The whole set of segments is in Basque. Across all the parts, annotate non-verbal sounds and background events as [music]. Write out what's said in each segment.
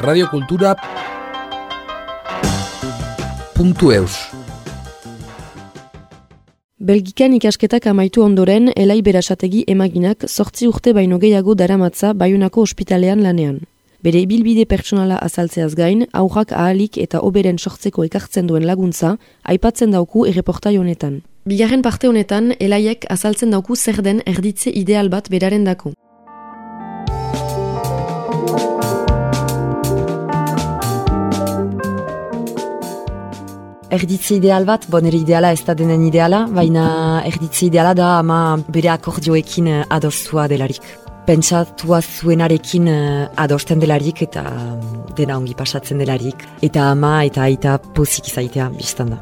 radiokultura puntu eus Belgikan ikasketak amaitu ondoren, elai berasategi emaginak sortzi urte baino gehiago daramatza baiunako ospitalean lanean. Bere ibilbide pertsonala azaltzeaz gain, aurrak ahalik eta oberen sortzeko ekartzen duen laguntza, aipatzen dauku erreportai honetan. Bigarren parte honetan, elaiek azaltzen dauku zer den erditze ideal bat beraren dako. Erditze ideal bat, bon ere ideala ez da denen ideala, baina erditze ideala da ama bere akordioekin eh, adostua delarik. Pentsatua zuenarekin uh, adosten delarik eta mm, dena ongi pasatzen delarik. Eta ama eta aita pozik izaitea biztan da.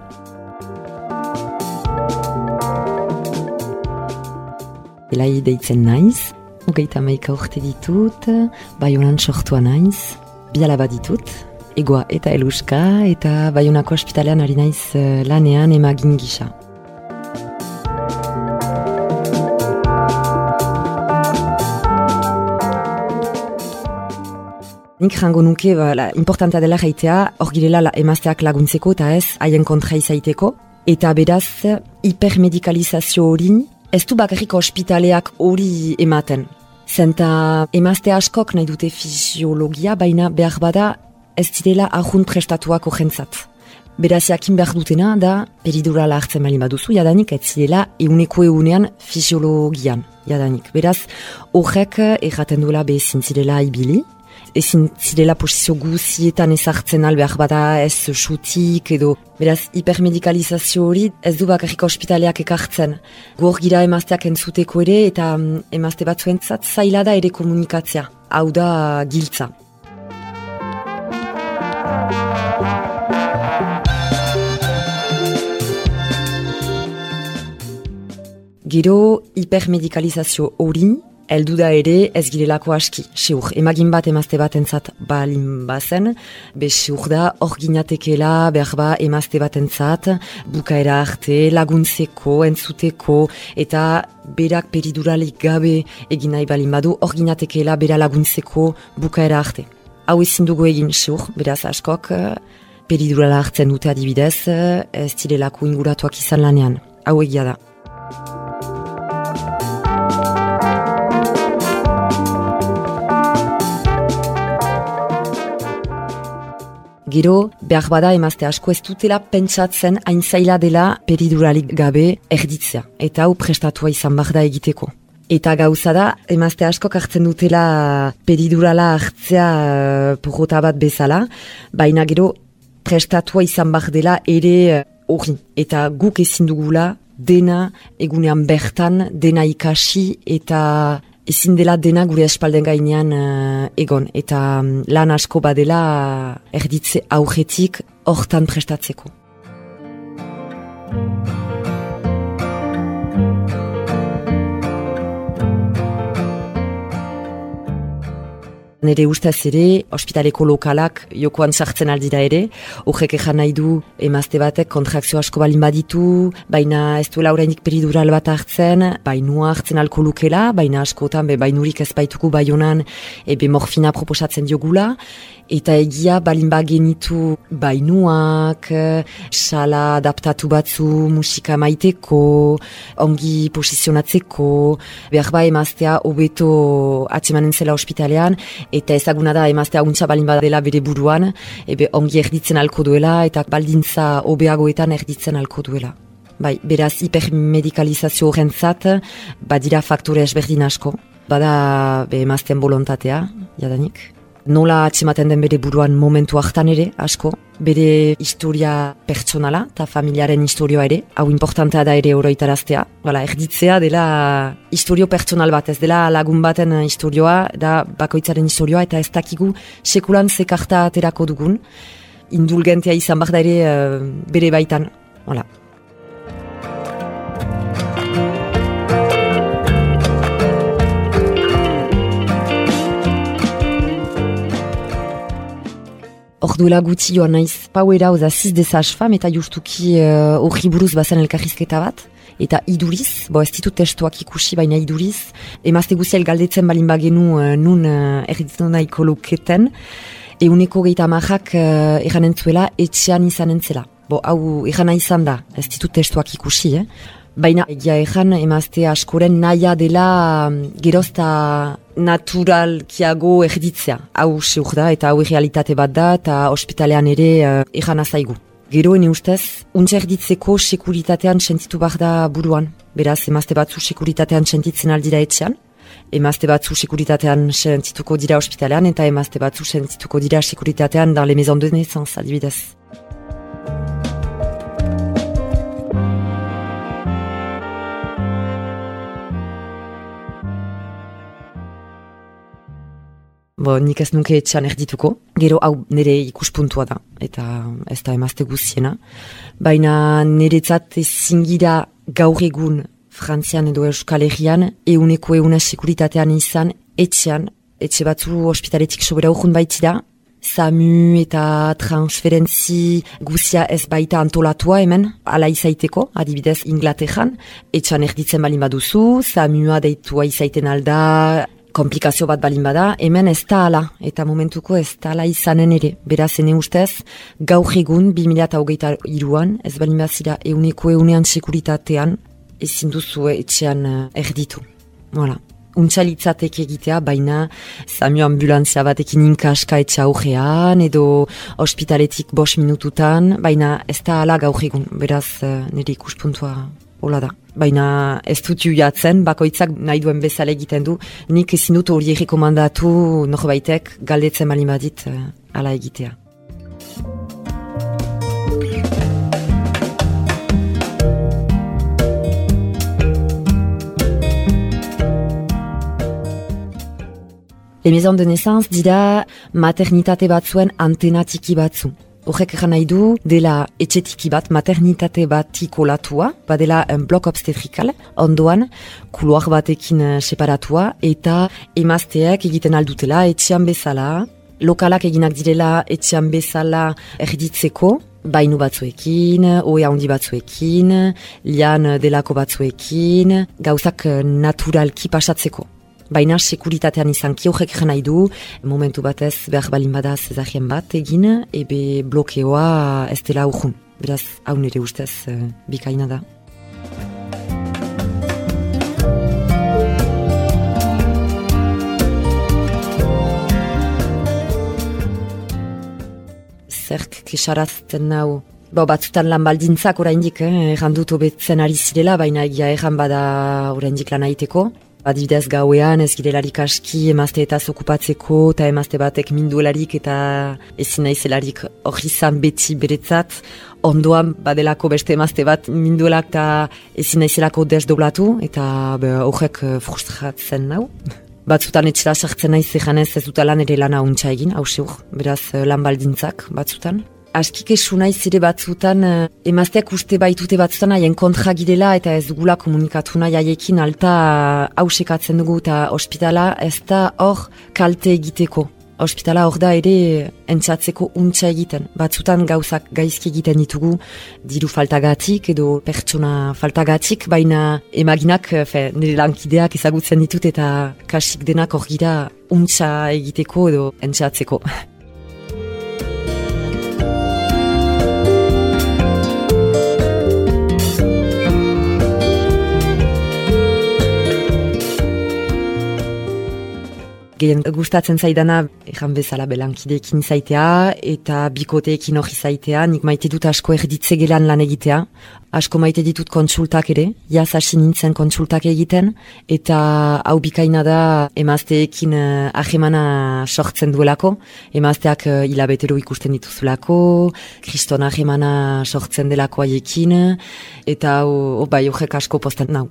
Elai deitzen naiz, ugeita maika urte ditut, bai honan sortua naiz, biala bat ditut, egoa eta eluska eta baiunako ospitalean ari naiz uh, lanean emagin gisa. Nik jango nuke, ba, la, importantea dela jaitea, hor girela la, emazteak laguntzeko eta ez haien kontra izaiteko. Eta beraz, hipermedikalizazio hori, ez du bakarrik ospitaleak hori ematen. Zenta emazte askok nahi dute fisiologia, baina behar bada ez direla ahun prestatuak jentzat. Beraz, jakin behar dutena da peridurala hartzen malin baduzu, jadanik ez zirela euneko eunean fisiologian, jadanik. Beraz, horrek erraten duela bezin zirela ibili, ezin zirela posizio guzietan ezartzen albehar bada ez sutik edo beraz hipermedikalizazio hori ez du bakarrik ospitaleak ekartzen. Gor gira emazteak entzuteko ere eta mm, emazte batzuentzat zaila da ere komunikatzea, hau da giltza. Gero hipermedikalizazio hori, eldu da ere ez girelako aski. Seur, emagin bat emazte bat entzat balin bazen, be seur da hor ginatekela behar ba emazte bat entzat, bukaera arte, laguntzeko, entzuteko, eta berak periduralik gabe egin nahi balin badu, hor ginatekela bera laguntzeko bukaera arte. Hau ezin dugu egin seur, beraz askok, peridurala hartzen dute adibidez, ez direlako inguratuak izan lanean. Hau egia da. Gero, behar bada emazte asko ez dutela pentsatzen hain zaila dela periduralik gabe erditzea. Eta hau prestatua izan behar da egiteko. Eta gauza da, emazte asko hartzen dutela peridurala hartzea uh, bat bezala, baina gero prestatua izan behar dela ere uh, hori. eta guk ezin dugula dena egunean bertan, dena ikasi eta ezin dela dena gure espalden gainean uh, egon. Eta um, lan asko badela erditze aurretik hortan prestatzeko. Nere ustez ere, ospitaleko lokalak jokoan sartzen aldira ere, horrek ezan nahi du emazte batek kontrakzio asko balin baditu, baina ez duela horreinik peridural bat hartzen, bainua hartzen alko lukela, baina askotan be bainurik ez baituko baionan ebe morfina proposatzen diogula, eta egia balin genitu bainuak, sala adaptatu batzu musika maiteko, ongi posizionatzeko, behar ba emaztea hobeto atzemanen zela ospitalean, eta ezaguna da emaztea untsa balin dela bere buruan, ebe ongi erditzen alko duela, eta baldintza hobeagoetan erditzen alko duela. Bai, beraz hipermedikalizazio horren zat, badira faktore esberdin asko, bada be emazten bolontatea, jadanik nola atxematen den bere buruan momentu hartan ere, asko, bere historia pertsonala eta familiaren historioa ere, hau importantea da ere oroitaraztea, Bala, erditzea dela historio pertsonal bat, ez dela lagun baten historioa, da bakoitzaren historioa, eta ez dakigu sekulan zekarta aterako dugun, indulgentea izan bat da ere uh, bere baitan, Voilà. Orduela guti joan naiz pauera oza ziz dezaz fam eta justuki uh, horri buruz bazen elkarrizketa bat. Eta iduriz, bo ez ditut testuak ikusi baina iduriz, emazte guziel galdetzen balin bagenu uh, nun uh, erditzen nahiko luketen. euneko geita amajak uh, eganen zuela etxean izanen zela. Bo, hau egana izan da, ez ditut testuak ikusi, eh? Baina egia egan emazte askoren naia dela um, gerozta naturalkiago erditzea. Hau seur da eta hau realitate bat da eta ospitalean ere uh, egan azaigu. Gero ene ustez, untsa erditzeko sekuritatean sentitu behar da buruan. Beraz, emazte batzu sekuritatean sentitzen aldira etxean. Emazte batzu sekuritatean sentituko dira ospitalean eta emazte batzu sentituko dira sekuritatean dan le maison de naissance, adibidez. Bo, nik ez nuke etxan erdituko, gero hau nire ikuspuntua da, eta ez da emazte guziena. Baina niretzat zingira gaur egun Frantzian edo Euskal Herrian, euneko euna sekuritatean izan, etxean, etxe batzu ospitaletik sobera urkun baitira, SAMU eta transferentzi guzia ez baita antolatua hemen, ala izaiteko, adibidez Inglaterran, etxan erditzen balin baduzu, SAMUa deitua izaiten alda, komplikazio bat balin bada, hemen ez da ala, eta momentuko ez da ala izanen ere. Beraz, ene ustez, gaur egun, 2008 iruan, ez balin bazira euneko eunean sekuritatean, ezin duzu etxean uh, erditu. Voilà. Untxalitzatek egitea, baina zami ambulantzia batekin inkaska etxe aurrean, edo ospitaletik bos minututan, baina ez da ala gaur egun, beraz uh, nire ikuspuntua hola da. Baina ez dut juiatzen, bakoitzak nahi duen bezala egiten du, nik ezin dut hori rekomandatu norbaitek galdetzen mali badit uh, ala egitea. Les maisons de naissance dira maternitate batzuen antenatiki batzu. Horrek egan nahi du, dela etxetiki bat, maternitate bat ikolatua, badela un blok obstetrikal, ondoan, kuluak batekin uh, separatua, eta emazteak egiten aldutela etxean bezala, lokalak eginak direla etxean bezala erditzeko, bainu batzuekin, oe handi batzuekin, lian delako batzuekin, gauzak naturalki pasatzeko baina sekuritatean izan kiogek nahi du, momentu batez behar balin bada zezarien bat egin, ebe blokeoa ez dela urjun. Beraz, hau nire ustez, uh, bikaina da. Zerk kesarazten nau, Bo, batzutan lan baldintzak oraindik, eh, errandut obetzen ari zirela, baina egia erran bada oraindik lan aiteko. Adibidez gauean ez girelarik aski emazte eta okupatzeko eta emazte batek minduelarik eta ezin naizelarik hori izan beti beretzat. Ondoan badelako beste emazte bat minduelak eta ezin naizelako desdoblatu eta horrek eh, frustratzen nau. [laughs] Batzutan etxera sartzen naiz zehanez ez dut lan ere lana untsa egin, hauseur, beraz eh, lan baldintzak batzutan askik esu nahi zire batzutan, uh, emazteak uste baitute batzutan haien kontra girela eta ez dugula komunikatu nahi haiekin alta hausekatzen dugu eta ospitala ez da hor kalte egiteko. Ospitala hor da ere entzatzeko untsa egiten. Batzutan gauzak gaizki egiten ditugu diru faltagatik edo pertsona faltagatik, baina emaginak fe, nire lankideak ezagutzen ditut eta kasik denak hor gira untsa egiteko edo entzatzeko. [laughs] gehien gustatzen zaidana ejan bezala belankideekin zaitea eta bikoteekin hori zaitea, nik maite dut asko erditze gelan lan egitea, asko maite ditut kontsultak ere, jaz hasi nintzen kontsultak egiten, eta hau bikaina da emazteekin uh, ahemana sortzen duelako, emazteak uh, hilabetero ikusten dituzulako, kriston ahemana sortzen delako haiekin, eta hau bai horrek asko posten nau.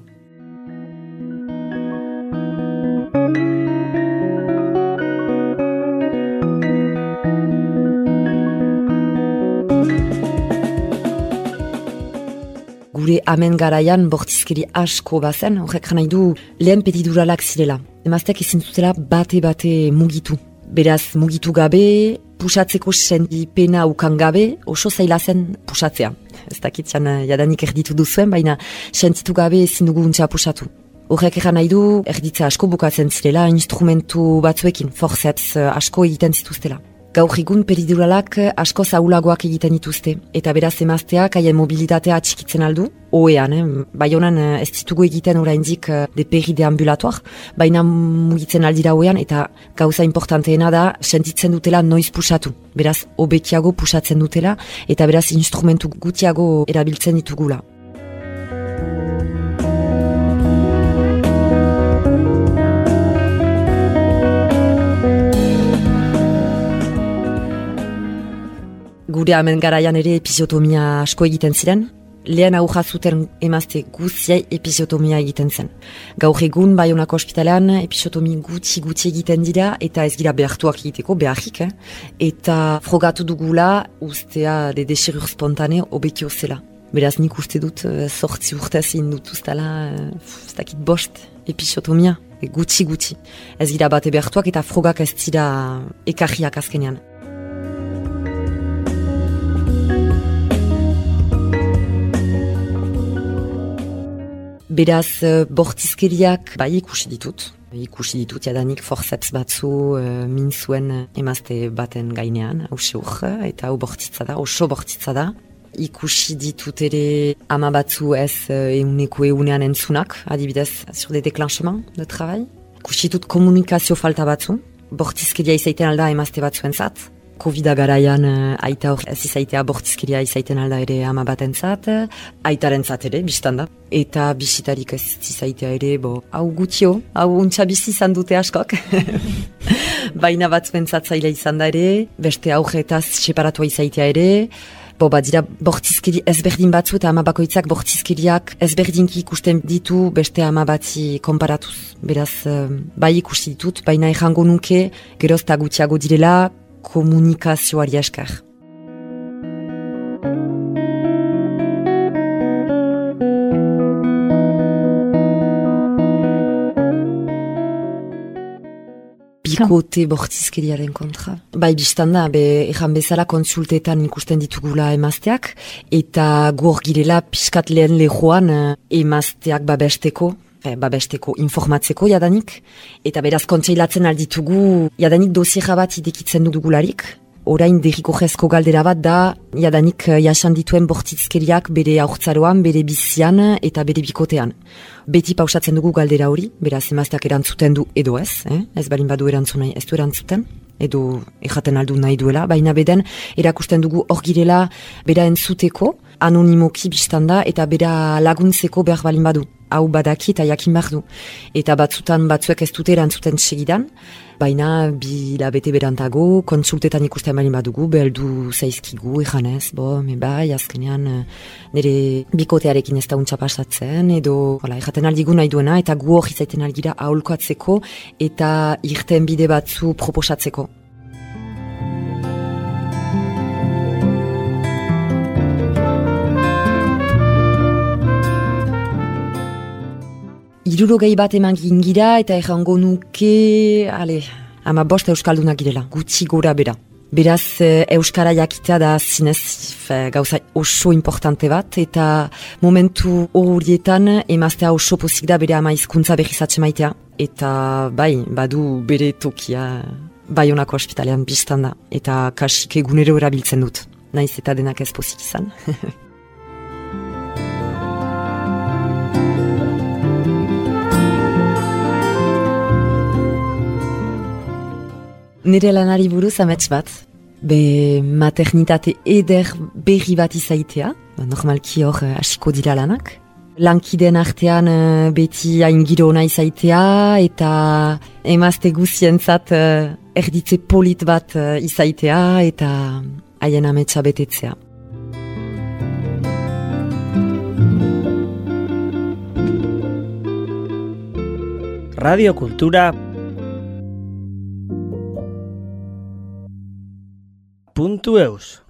Gure amen garaian bortizkeri asko bazen, horrek nahi du lehen petiduralak zirela. Emazteak ezin zutela bate-bate mugitu. Beraz, mugitu gabe, pusatzeko sendi pena ukan gabe, oso zaila zen pusatzea. Ez dakitzean eh, jadanik erditu duzuen, baina sentitu gabe ezin dugu untsa pusatu. Horrek egan nahi du, erditza asko bukatzen zirela, instrumentu batzuekin, forceps eh, asko egiten zituztela. Gaur egun periduralak asko zaulagoak egiten dituzte. Eta beraz emazteak haien mobilitatea atxikitzen aldu, oean, eh? bai honan eh, ez ditugu egiten oraindik eh, de peri de ambulatuak, baina mugitzen aldira oean, eta gauza importanteena da, sentitzen dutela noiz pusatu. Beraz, obekiago pusatzen dutela, eta beraz instrumentu gutiago erabiltzen ditugula. Gure hemen garaian ere episiotomia asko egiten ziren, lehen hau jazuten emazte guziai episiotomia egiten zen. Gaur egun Bayonako ospitalean episiotomi gutxi gutxi egiten dira eta ez gira behartuak egiteko, beharrik, eh? eta frogatu dugula ustea de desirur spontane obekio zela. Beraz nik uste dut sortzi eh, urtez indut ustela, uh, ez dakit bost episiotomia, e, gutxi gutxi. Ez gira bate behartuak eta frogak ez dira ekarriak azkenean. Beraz, uh, bortizkeriak bai ikusi ditut. Ikusi ditut jadanik forceps batzu uh, min zuen emazte baten gainean, hause eta hau bortitza da, oso bortitza da. Ikusi ditut ere ama batzu ez euneko eunean entzunak, adibidez, sur de deklanchement de travail. Ikusi ditut komunikazio falta batzu, bortizkeria izaiten alda emazte batzuen zat. Covid garaian uh, aita hor ez izaitea bortizkeria izaiten alda ere ama batentzat, aitaren zat ere, biztan da. Eta bisitarik ez izaitea ere, bo, hau gutio, hau untxa bizi izan dute askok. [laughs] Baina bat zaila izan da ere, beste augetaz separatua izaitea ere, Bo, bat dira, bortizkeri ezberdin batzu eta ama bakoitzak bortizkeriak ezberdinki ikusten ditu beste ama batzi konparatuz. Beraz, uh, bai ikusi ditut, baina errango nuke, gerozta gutxiago direla, komunikazioari esker. Bikote bortizkeriaren kontra. Bai, biztan da, be, ejan bezala konsultetan ikusten ditugula emazteak, eta gor girela piskat lehen lehoan eh, emazteak babesteko, babesteko informatzeko jadanik, eta beraz kontseilatzen alditugu jadanik dosiera bat idekitzen dugularik, orain derriko jezko galdera bat da, jadanik eh, jasan dituen bortitzkeriak bere aurtzaroan, bere bizian eta bere bikotean. Beti pausatzen dugu galdera hori, beraz emazteak erantzuten du edo ez, eh? ez balin badu erantzun ez du erantzuten, edo erraten aldu nahi duela, baina beden erakusten dugu hor girela bera entzuteko, anonimoki biztanda eta bera laguntzeko behar balin badu hau badaki eta jakin behar du. Eta batzutan batzuek ez dute erantzuten segidan, baina bi labete berantago, konsultetan ikusten bali badugu, beldu zaizkigu, ejanez, bo, me bai, azkenean eh, nire bikotearekin ez da untsa pasatzen, edo, hola, erraten aldigu nahi duena, eta gu hori zaiten algira aholkoatzeko, eta irten bide batzu proposatzeko. Irurogei bat eman gingira eta errango nuke, ale, ama bost euskaldunak girela, gutxi gora bera. Beraz, eh, Euskara jakitea da zinez fe, gauza oso importante bat, eta momentu horietan emaztea oso pozik da bere ama izkuntza behizatxe maitea. Eta bai, badu bere tokia baionako ospitalean biztan da, eta kasik egunero erabiltzen dut. Naiz eta denak ez pozik izan. [laughs] Nire lanari buruz amets bat, be maternitate eder berri bat izaitea, ba, normalki hor uh, asiko dira lanak. Lankiden artean uh, beti hain giro ona izaitea eta emazte guzientzat uh, erditze polit bat izaitea eta haien ametsa betetzea. Radio Kultura puntu eus.